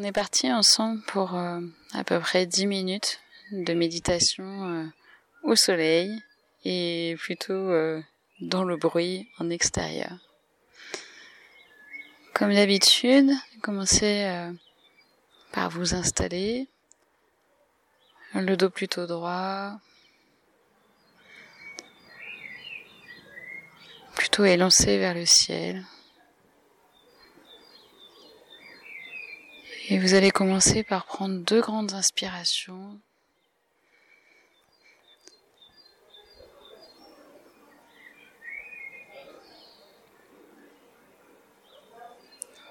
On est parti ensemble pour euh, à peu près 10 minutes de méditation euh, au soleil et plutôt euh, dans le bruit en extérieur. Comme d'habitude, commencez par vous installer, le dos plutôt droit, plutôt élancé vers le ciel. Et vous allez commencer par prendre deux grandes inspirations.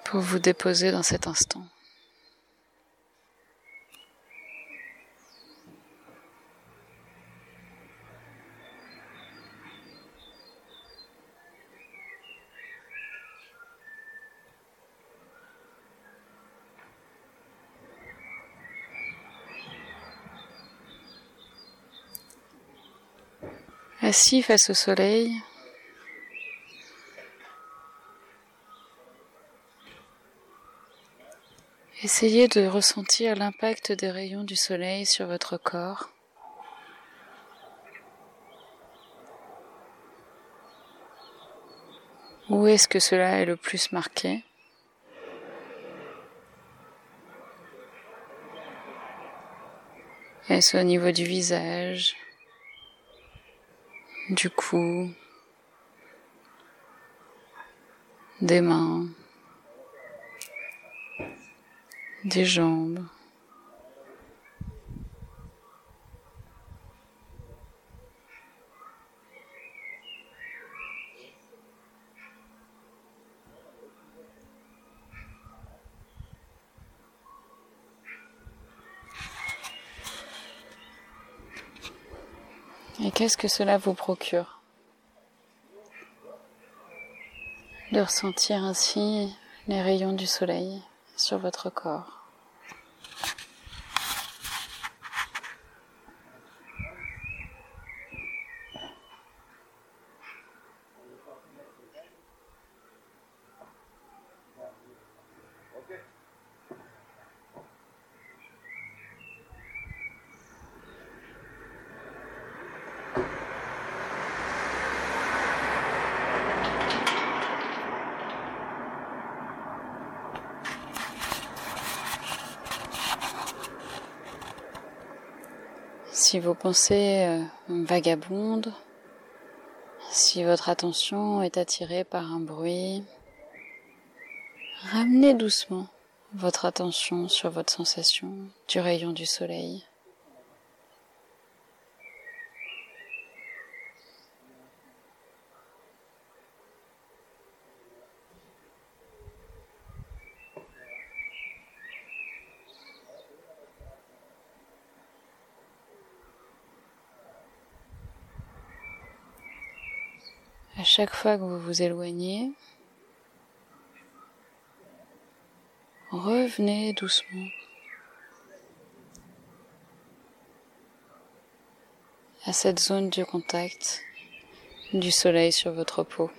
pour vous déposer dans cet instant. Assis face au soleil, essayez de ressentir l'impact des rayons du soleil sur votre corps. Où est-ce que cela est le plus marqué? Est-ce au niveau du visage? Du cou, des mains, des jambes. Et qu'est-ce que cela vous procure De ressentir ainsi les rayons du soleil sur votre corps? Si vos pensées euh, vagabondent, si votre attention est attirée par un bruit, ramenez doucement votre attention sur votre sensation du rayon du soleil. À chaque fois que vous vous éloignez, revenez doucement. à cette zone du contact du soleil sur votre peau.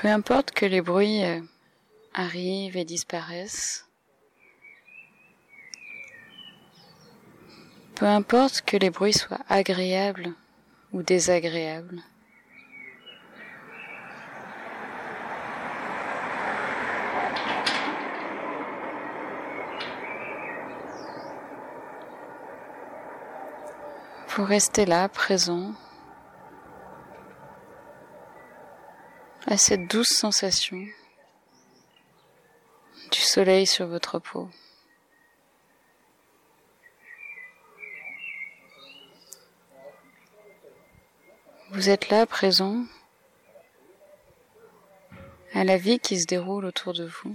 Peu importe que les bruits euh, arrivent et disparaissent, peu importe que les bruits soient agréables ou désagréables, Vous restez là, présent, à cette douce sensation du soleil sur votre peau. Vous êtes là, présent, à la vie qui se déroule autour de vous.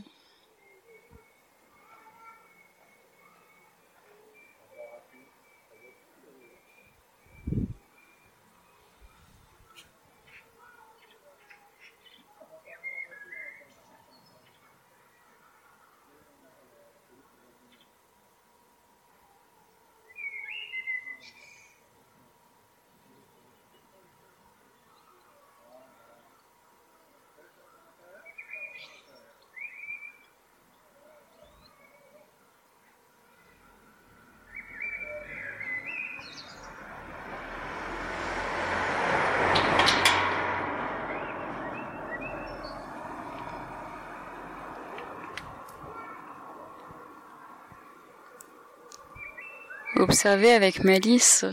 Observer avec malice,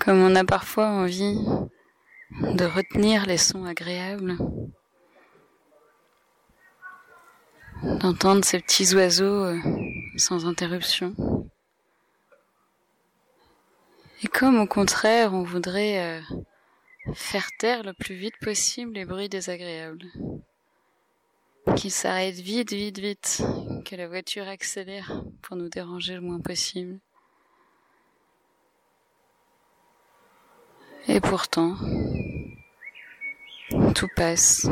comme on a parfois envie de retenir les sons agréables, d'entendre ces petits oiseaux euh, sans interruption. Et comme au contraire on voudrait euh, faire taire le plus vite possible les bruits désagréables qu'il s'arrête vite, vite, vite, que la voiture accélère nous déranger le moins possible. Et pourtant, tout passe.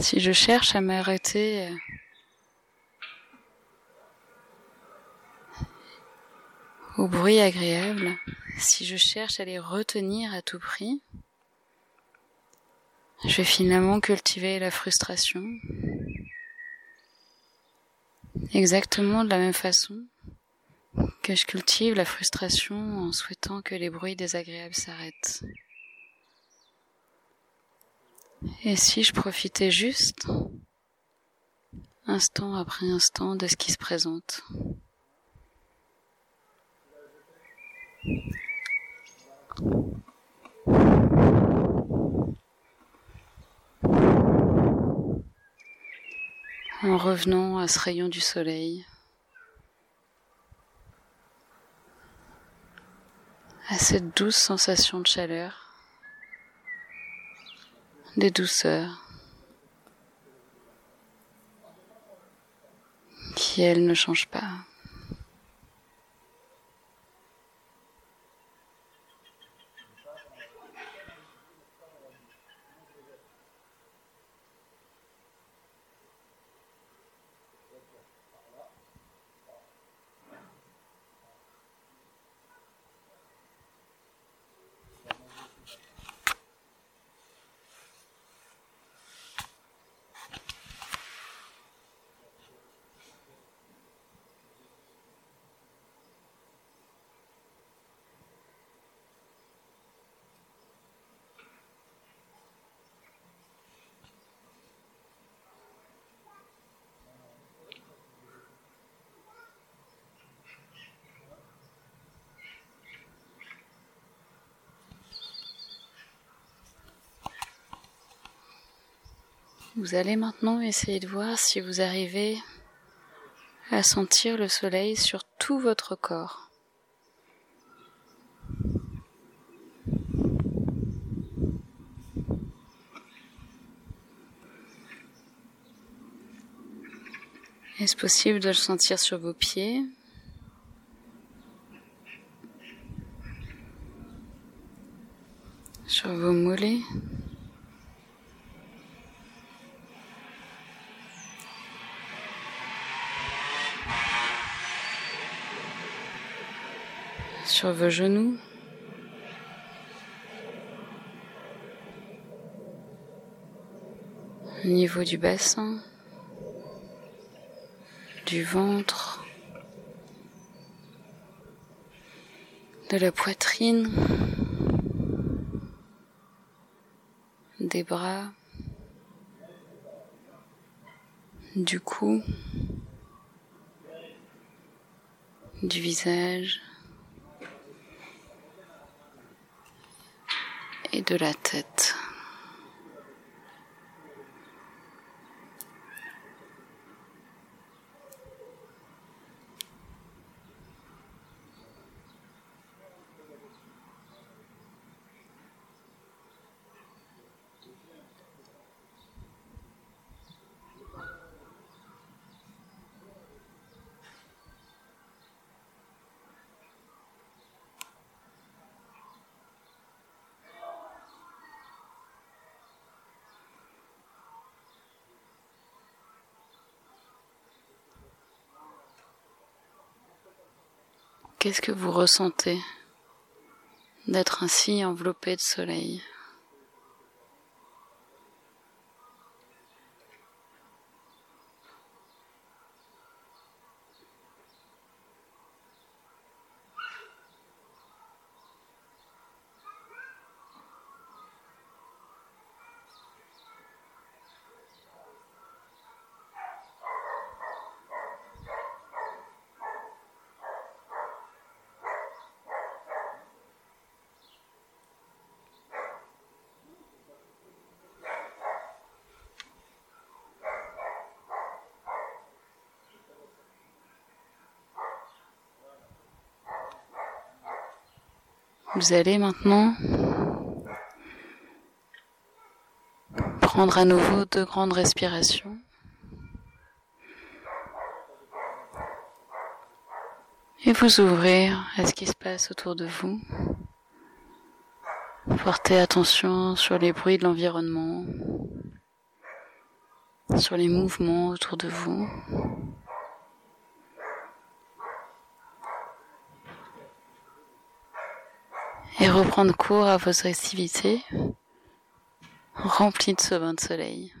Si je cherche à m'arrêter au bruit agréable, si je cherche à les retenir à tout prix, je vais finalement cultiver la frustration. Exactement de la même façon que je cultive la frustration en souhaitant que les bruits désagréables s'arrêtent. Et si je profitais juste, instant après instant, de ce qui se présente en revenant à ce rayon du soleil, à cette douce sensation de chaleur, de douceur, qui elle ne change pas. Vous allez maintenant essayer de voir si vous arrivez à sentir le soleil sur tout votre corps. Est-ce possible de le sentir sur vos pieds? Sur vos mollets? Sur vos genoux. Au niveau du bassin, du ventre, de la poitrine, des bras, du cou, du visage et de la tête. Qu'est-ce que vous ressentez d'être ainsi enveloppé de soleil? Vous allez maintenant prendre à nouveau deux grandes respirations. Et vous ouvrir à ce qui se passe autour de vous. Portez attention sur les bruits de l'environnement, sur les mouvements autour de vous. Et reprendre cours à vos activités remplies de ce de soleil.